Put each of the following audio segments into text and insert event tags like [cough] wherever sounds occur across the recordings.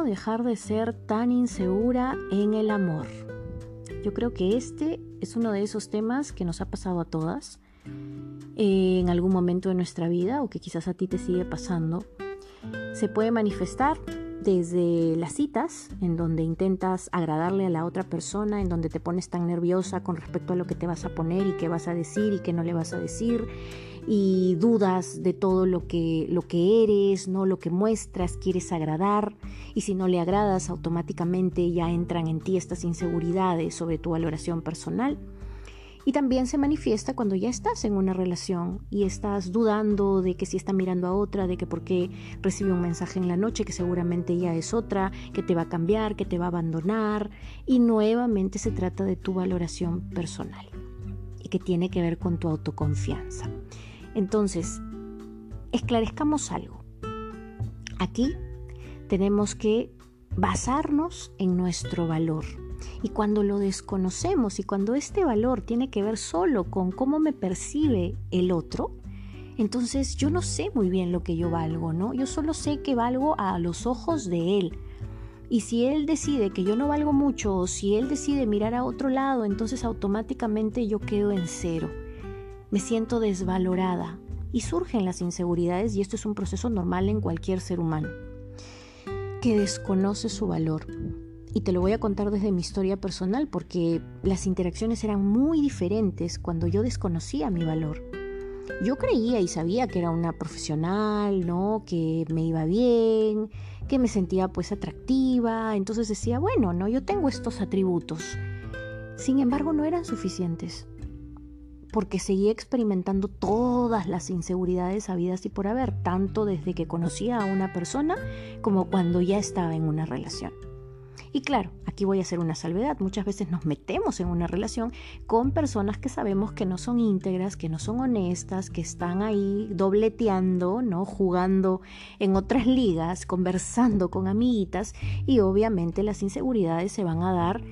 ¿Cómo dejar de ser tan insegura en el amor? Yo creo que este es uno de esos temas que nos ha pasado a todas eh, en algún momento de nuestra vida o que quizás a ti te sigue pasando. Se puede manifestar desde las citas, en donde intentas agradarle a la otra persona, en donde te pones tan nerviosa con respecto a lo que te vas a poner y qué vas a decir y qué no le vas a decir, y dudas de todo lo que, lo que eres, ¿no? lo que muestras, quieres agradar, y si no le agradas, automáticamente ya entran en ti estas inseguridades sobre tu valoración personal. Y también se manifiesta cuando ya estás en una relación y estás dudando de que si está mirando a otra, de que por qué recibe un mensaje en la noche que seguramente ya es otra, que te va a cambiar, que te va a abandonar. Y nuevamente se trata de tu valoración personal y que tiene que ver con tu autoconfianza. Entonces, esclarezcamos algo. Aquí tenemos que basarnos en nuestro valor y cuando lo desconocemos y cuando este valor tiene que ver solo con cómo me percibe el otro, entonces yo no sé muy bien lo que yo valgo, ¿no? Yo solo sé que valgo a los ojos de él. Y si él decide que yo no valgo mucho o si él decide mirar a otro lado, entonces automáticamente yo quedo en cero. Me siento desvalorada y surgen las inseguridades y esto es un proceso normal en cualquier ser humano que desconoce su valor y te lo voy a contar desde mi historia personal porque las interacciones eran muy diferentes cuando yo desconocía mi valor. Yo creía y sabía que era una profesional, ¿no? Que me iba bien, que me sentía pues atractiva, entonces decía, bueno, no, yo tengo estos atributos. Sin embargo, no eran suficientes porque seguía experimentando todas las inseguridades habidas y por haber, tanto desde que conocía a una persona como cuando ya estaba en una relación. Y claro, aquí voy a hacer una salvedad. Muchas veces nos metemos en una relación con personas que sabemos que no son íntegras, que no son honestas, que están ahí dobleteando, ¿no? Jugando en otras ligas, conversando con amiguitas y obviamente las inseguridades se van a dar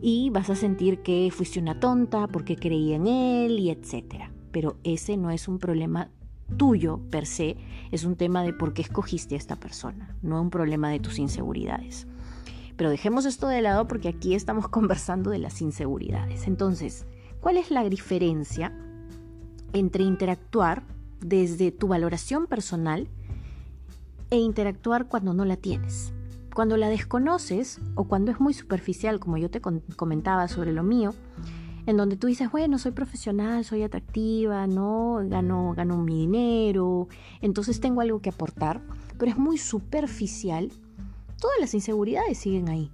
y vas a sentir que fuiste una tonta porque creí en él y etcétera. Pero ese no es un problema tuyo per se, es un tema de por qué escogiste a esta persona, no un problema de tus inseguridades. Pero dejemos esto de lado porque aquí estamos [laughs] conversando de las inseguridades. Entonces, ¿cuál es la diferencia entre interactuar desde tu valoración personal e interactuar cuando no la tienes? Cuando la desconoces o cuando es muy superficial, como yo te comentaba sobre lo mío, en donde tú dices, bueno, soy profesional, soy atractiva, no gano, gano mi dinero, entonces tengo algo que aportar, pero es muy superficial todas las inseguridades siguen ahí.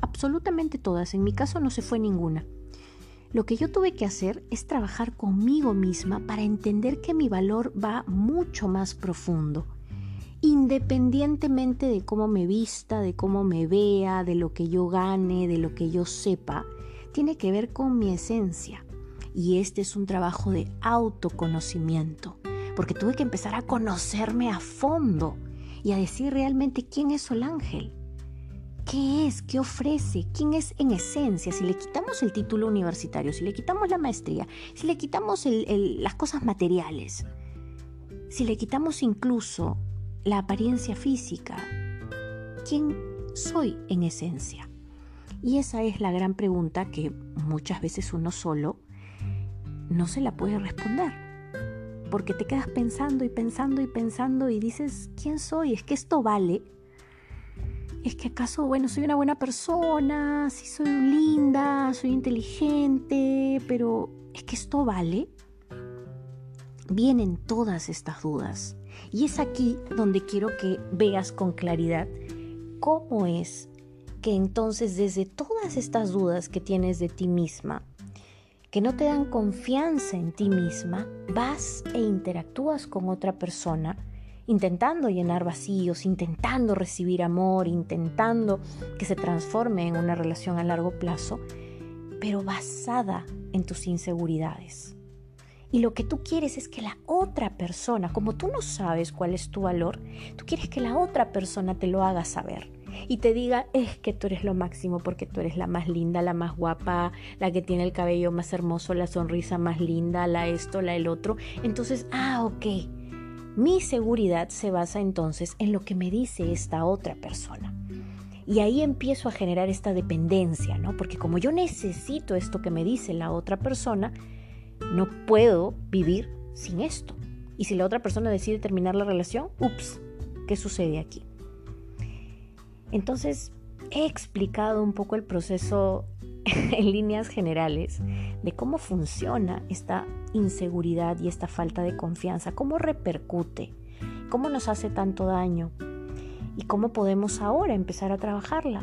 Absolutamente todas. En mi caso no se fue ninguna. Lo que yo tuve que hacer es trabajar conmigo misma para entender que mi valor va mucho más profundo. Independientemente de cómo me vista, de cómo me vea, de lo que yo gane, de lo que yo sepa, tiene que ver con mi esencia. Y este es un trabajo de autoconocimiento, porque tuve que empezar a conocerme a fondo y a decir realmente quién es Sol Ángel. ¿Qué es? ¿Qué ofrece? ¿Quién es en esencia? Si le quitamos el título universitario, si le quitamos la maestría, si le quitamos las cosas materiales, si le quitamos incluso la apariencia física, ¿quién soy en esencia? Y esa es la gran pregunta que muchas veces uno solo no se la puede responder porque te quedas pensando y pensando y pensando y dices, ¿quién soy? ¿Es que esto vale? ¿Es que acaso, bueno, soy una buena persona, sí soy linda, soy inteligente, pero ¿es que esto vale? Vienen todas estas dudas. Y es aquí donde quiero que veas con claridad cómo es que entonces desde todas estas dudas que tienes de ti misma, que no te dan confianza en ti misma, vas e interactúas con otra persona intentando llenar vacíos, intentando recibir amor, intentando que se transforme en una relación a largo plazo, pero basada en tus inseguridades. Y lo que tú quieres es que la otra persona, como tú no sabes cuál es tu valor, tú quieres que la otra persona te lo haga saber y te diga es que tú eres lo máximo porque tú eres la más linda, la más guapa, la que tiene el cabello más hermoso, la sonrisa más linda, la esto, la el otro. Entonces, ah, ok, Mi seguridad se basa entonces en lo que me dice esta otra persona. Y ahí empiezo a generar esta dependencia, ¿no? Porque como yo necesito esto que me dice la otra persona, no puedo vivir sin esto. Y si la otra persona decide terminar la relación, ups, ¿qué sucede aquí? Entonces, he explicado un poco el proceso [laughs] en líneas generales de cómo funciona esta inseguridad y esta falta de confianza, cómo repercute, cómo nos hace tanto daño y cómo podemos ahora empezar a trabajarla.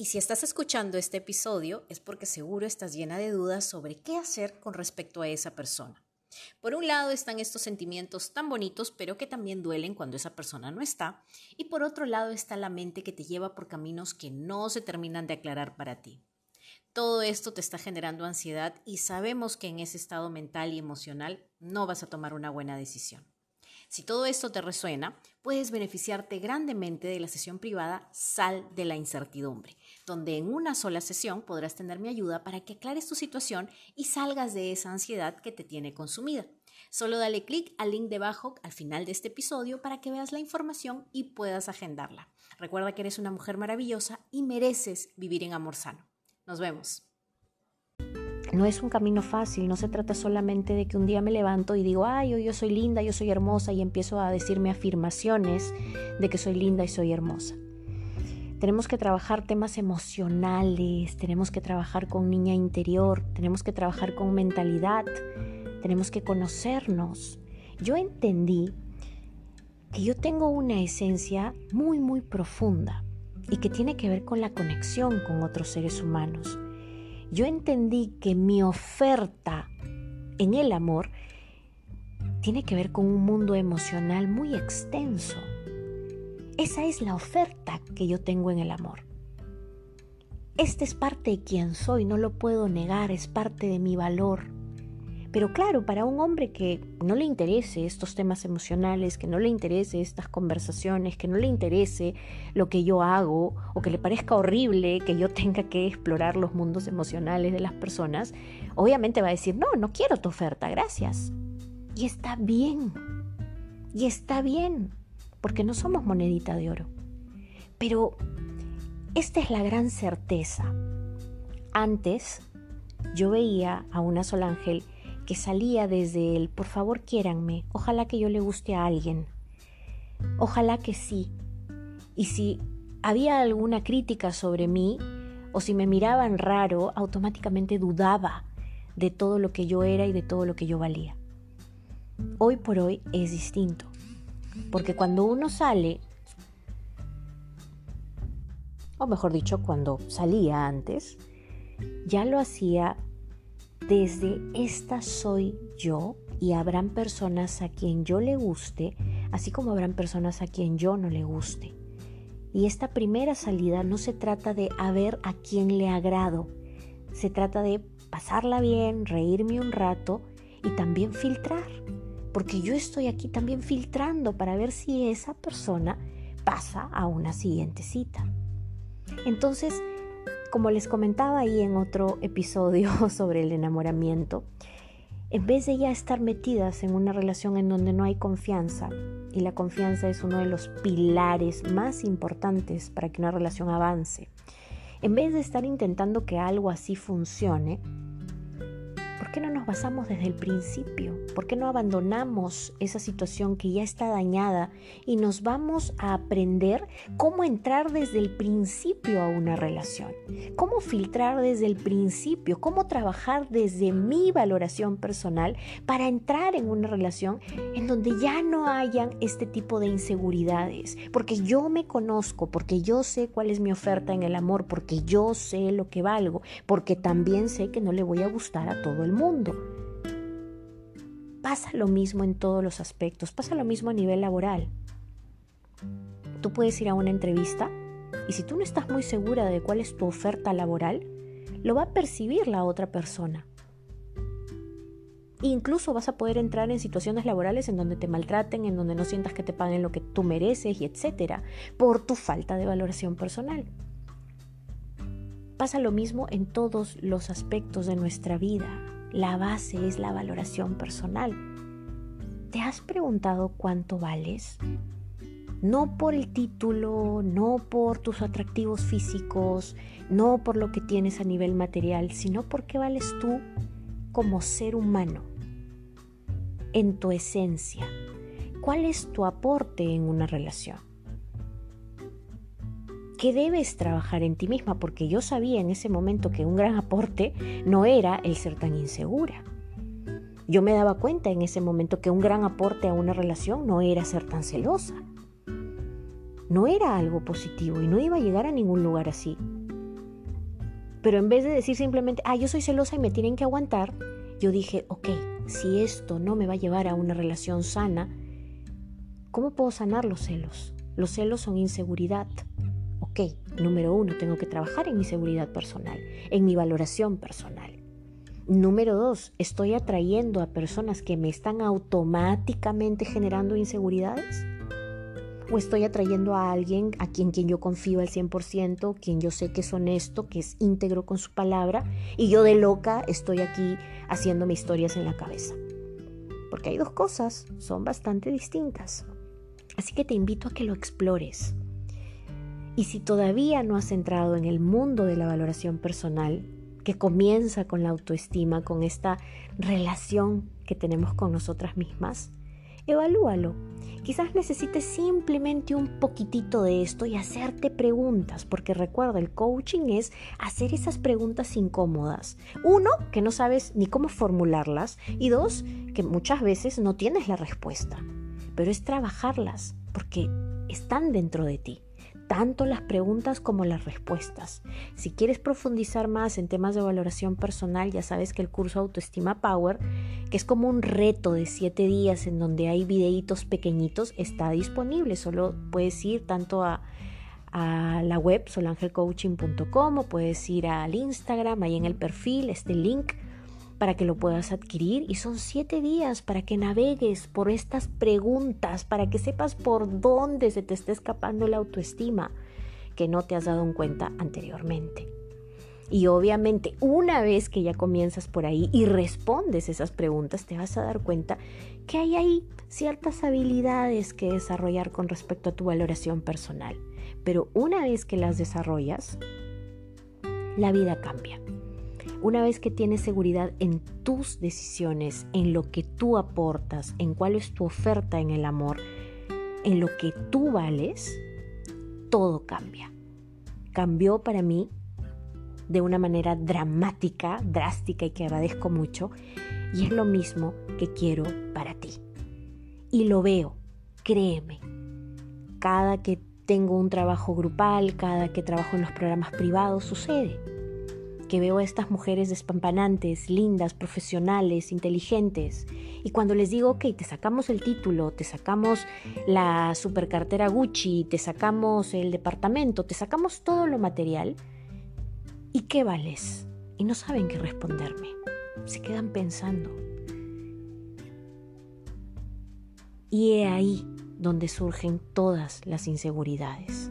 Y si estás escuchando este episodio es porque seguro estás llena de dudas sobre qué hacer con respecto a esa persona. Por un lado están estos sentimientos tan bonitos, pero que también duelen cuando esa persona no está. Y por otro lado está la mente que te lleva por caminos que no se terminan de aclarar para ti. Todo esto te está generando ansiedad y sabemos que en ese estado mental y emocional no vas a tomar una buena decisión. Si todo esto te resuena, puedes beneficiarte grandemente de la sesión privada Sal de la Incertidumbre, donde en una sola sesión podrás tener mi ayuda para que aclares tu situación y salgas de esa ansiedad que te tiene consumida. Solo dale clic al link debajo al final de este episodio para que veas la información y puedas agendarla. Recuerda que eres una mujer maravillosa y mereces vivir en amor sano. Nos vemos. No es un camino fácil, no se trata solamente de que un día me levanto y digo, ay, yo soy linda, yo soy hermosa y empiezo a decirme afirmaciones de que soy linda y soy hermosa. Tenemos que trabajar temas emocionales, tenemos que trabajar con niña interior, tenemos que trabajar con mentalidad, tenemos que conocernos. Yo entendí que yo tengo una esencia muy, muy profunda y que tiene que ver con la conexión con otros seres humanos. Yo entendí que mi oferta en el amor tiene que ver con un mundo emocional muy extenso. Esa es la oferta que yo tengo en el amor. Este es parte de quien soy, no lo puedo negar, es parte de mi valor. Pero claro, para un hombre que no le interese estos temas emocionales, que no le interese estas conversaciones, que no le interese lo que yo hago o que le parezca horrible que yo tenga que explorar los mundos emocionales de las personas, obviamente va a decir, no, no quiero tu oferta, gracias. Y está bien. Y está bien, porque no somos monedita de oro. Pero esta es la gran certeza. Antes yo veía a una sola ángel que salía desde él, por favor quiéranme, ojalá que yo le guste a alguien, ojalá que sí. Y si había alguna crítica sobre mí, o si me miraban raro, automáticamente dudaba de todo lo que yo era y de todo lo que yo valía. Hoy por hoy es distinto, porque cuando uno sale, o mejor dicho, cuando salía antes, ya lo hacía desde esta soy yo y habrán personas a quien yo le guste, así como habrán personas a quien yo no le guste. Y esta primera salida no se trata de a ver a quién le agrado, se trata de pasarla bien, reírme un rato y también filtrar, porque yo estoy aquí también filtrando para ver si esa persona pasa a una siguiente cita. Entonces, como les comentaba ahí en otro episodio [laughs] sobre el enamoramiento, en vez de ya estar metidas en una relación en donde no hay confianza, y la confianza es uno de los pilares más importantes para que una relación avance, en vez de estar intentando que algo así funcione, ¿por ¿por qué no nos basamos desde el principio? ¿Por qué no abandonamos esa situación que ya está dañada y nos vamos a aprender cómo entrar desde el principio a una relación? ¿Cómo filtrar desde el principio? ¿Cómo trabajar desde mi valoración personal para entrar en una relación en donde ya no hayan este tipo de inseguridades? Porque yo me conozco, porque yo sé cuál es mi oferta en el amor, porque yo sé lo que valgo, porque también sé que no le voy a gustar a todo el mundo. Pasa lo mismo en todos los aspectos, pasa lo mismo a nivel laboral. Tú puedes ir a una entrevista y si tú no estás muy segura de cuál es tu oferta laboral, lo va a percibir la otra persona. Incluso vas a poder entrar en situaciones laborales en donde te maltraten, en donde no sientas que te paguen lo que tú mereces y etcétera, por tu falta de valoración personal. Pasa lo mismo en todos los aspectos de nuestra vida. La base es la valoración personal. ¿Te has preguntado cuánto vales? No por el título, no por tus atractivos físicos, no por lo que tienes a nivel material, sino porque vales tú como ser humano, en tu esencia. ¿Cuál es tu aporte en una relación? ¿Qué debes trabajar en ti misma? Porque yo sabía en ese momento que un gran aporte no era el ser tan insegura. Yo me daba cuenta en ese momento que un gran aporte a una relación no era ser tan celosa. No era algo positivo y no iba a llegar a ningún lugar así. Pero en vez de decir simplemente, ah, yo soy celosa y me tienen que aguantar, yo dije, ok, si esto no me va a llevar a una relación sana, ¿cómo puedo sanar los celos? Los celos son inseguridad. Número uno, tengo que trabajar en mi seguridad personal, en mi valoración personal. Número dos, estoy atrayendo a personas que me están automáticamente generando inseguridades o estoy atrayendo a alguien a quien, quien yo confío al 100%, quien yo sé que es honesto, que es íntegro con su palabra, y yo de loca estoy aquí haciéndome historias en la cabeza. Porque hay dos cosas, son bastante distintas. Así que te invito a que lo explores. Y si todavía no has entrado en el mundo de la valoración personal, que comienza con la autoestima, con esta relación que tenemos con nosotras mismas, evalúalo. Quizás necesites simplemente un poquitito de esto y hacerte preguntas, porque recuerda, el coaching es hacer esas preguntas incómodas. Uno, que no sabes ni cómo formularlas, y dos, que muchas veces no tienes la respuesta, pero es trabajarlas, porque están dentro de ti tanto las preguntas como las respuestas. Si quieres profundizar más en temas de valoración personal, ya sabes que el curso Autoestima Power, que es como un reto de siete días en donde hay videitos pequeñitos, está disponible. Solo puedes ir tanto a, a la web solangelcoaching.com o puedes ir al Instagram, ahí en el perfil, este link para que lo puedas adquirir y son siete días para que navegues por estas preguntas, para que sepas por dónde se te está escapando la autoestima que no te has dado en cuenta anteriormente. Y obviamente una vez que ya comienzas por ahí y respondes esas preguntas, te vas a dar cuenta que hay ahí ciertas habilidades que desarrollar con respecto a tu valoración personal. Pero una vez que las desarrollas, la vida cambia. Una vez que tienes seguridad en tus decisiones, en lo que tú aportas, en cuál es tu oferta en el amor, en lo que tú vales, todo cambia. Cambió para mí de una manera dramática, drástica y que agradezco mucho. Y es lo mismo que quiero para ti. Y lo veo, créeme. Cada que tengo un trabajo grupal, cada que trabajo en los programas privados, sucede que veo a estas mujeres despampanantes, lindas, profesionales, inteligentes, y cuando les digo, ok, te sacamos el título, te sacamos la supercartera Gucci, te sacamos el departamento, te sacamos todo lo material, ¿y qué vales? Y no saben qué responderme, se quedan pensando. Y he ahí donde surgen todas las inseguridades.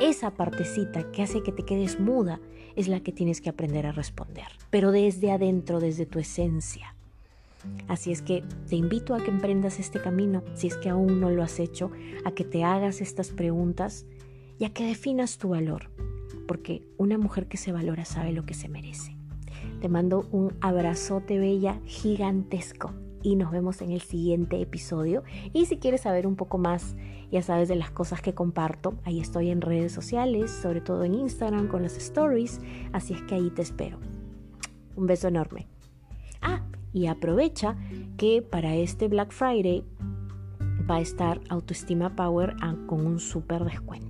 Esa partecita que hace que te quedes muda es la que tienes que aprender a responder, pero desde adentro, desde tu esencia. Así es que te invito a que emprendas este camino, si es que aún no lo has hecho, a que te hagas estas preguntas y a que definas tu valor, porque una mujer que se valora sabe lo que se merece. Te mando un abrazote bella gigantesco y nos vemos en el siguiente episodio. Y si quieres saber un poco más, ya sabes de las cosas que comparto, ahí estoy en redes sociales, sobre todo en Instagram con las stories, así es que ahí te espero. Un beso enorme. Ah, y aprovecha que para este Black Friday va a estar Autoestima Power con un súper descuento.